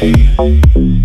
day.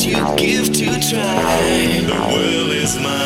to give to try. The world is mine.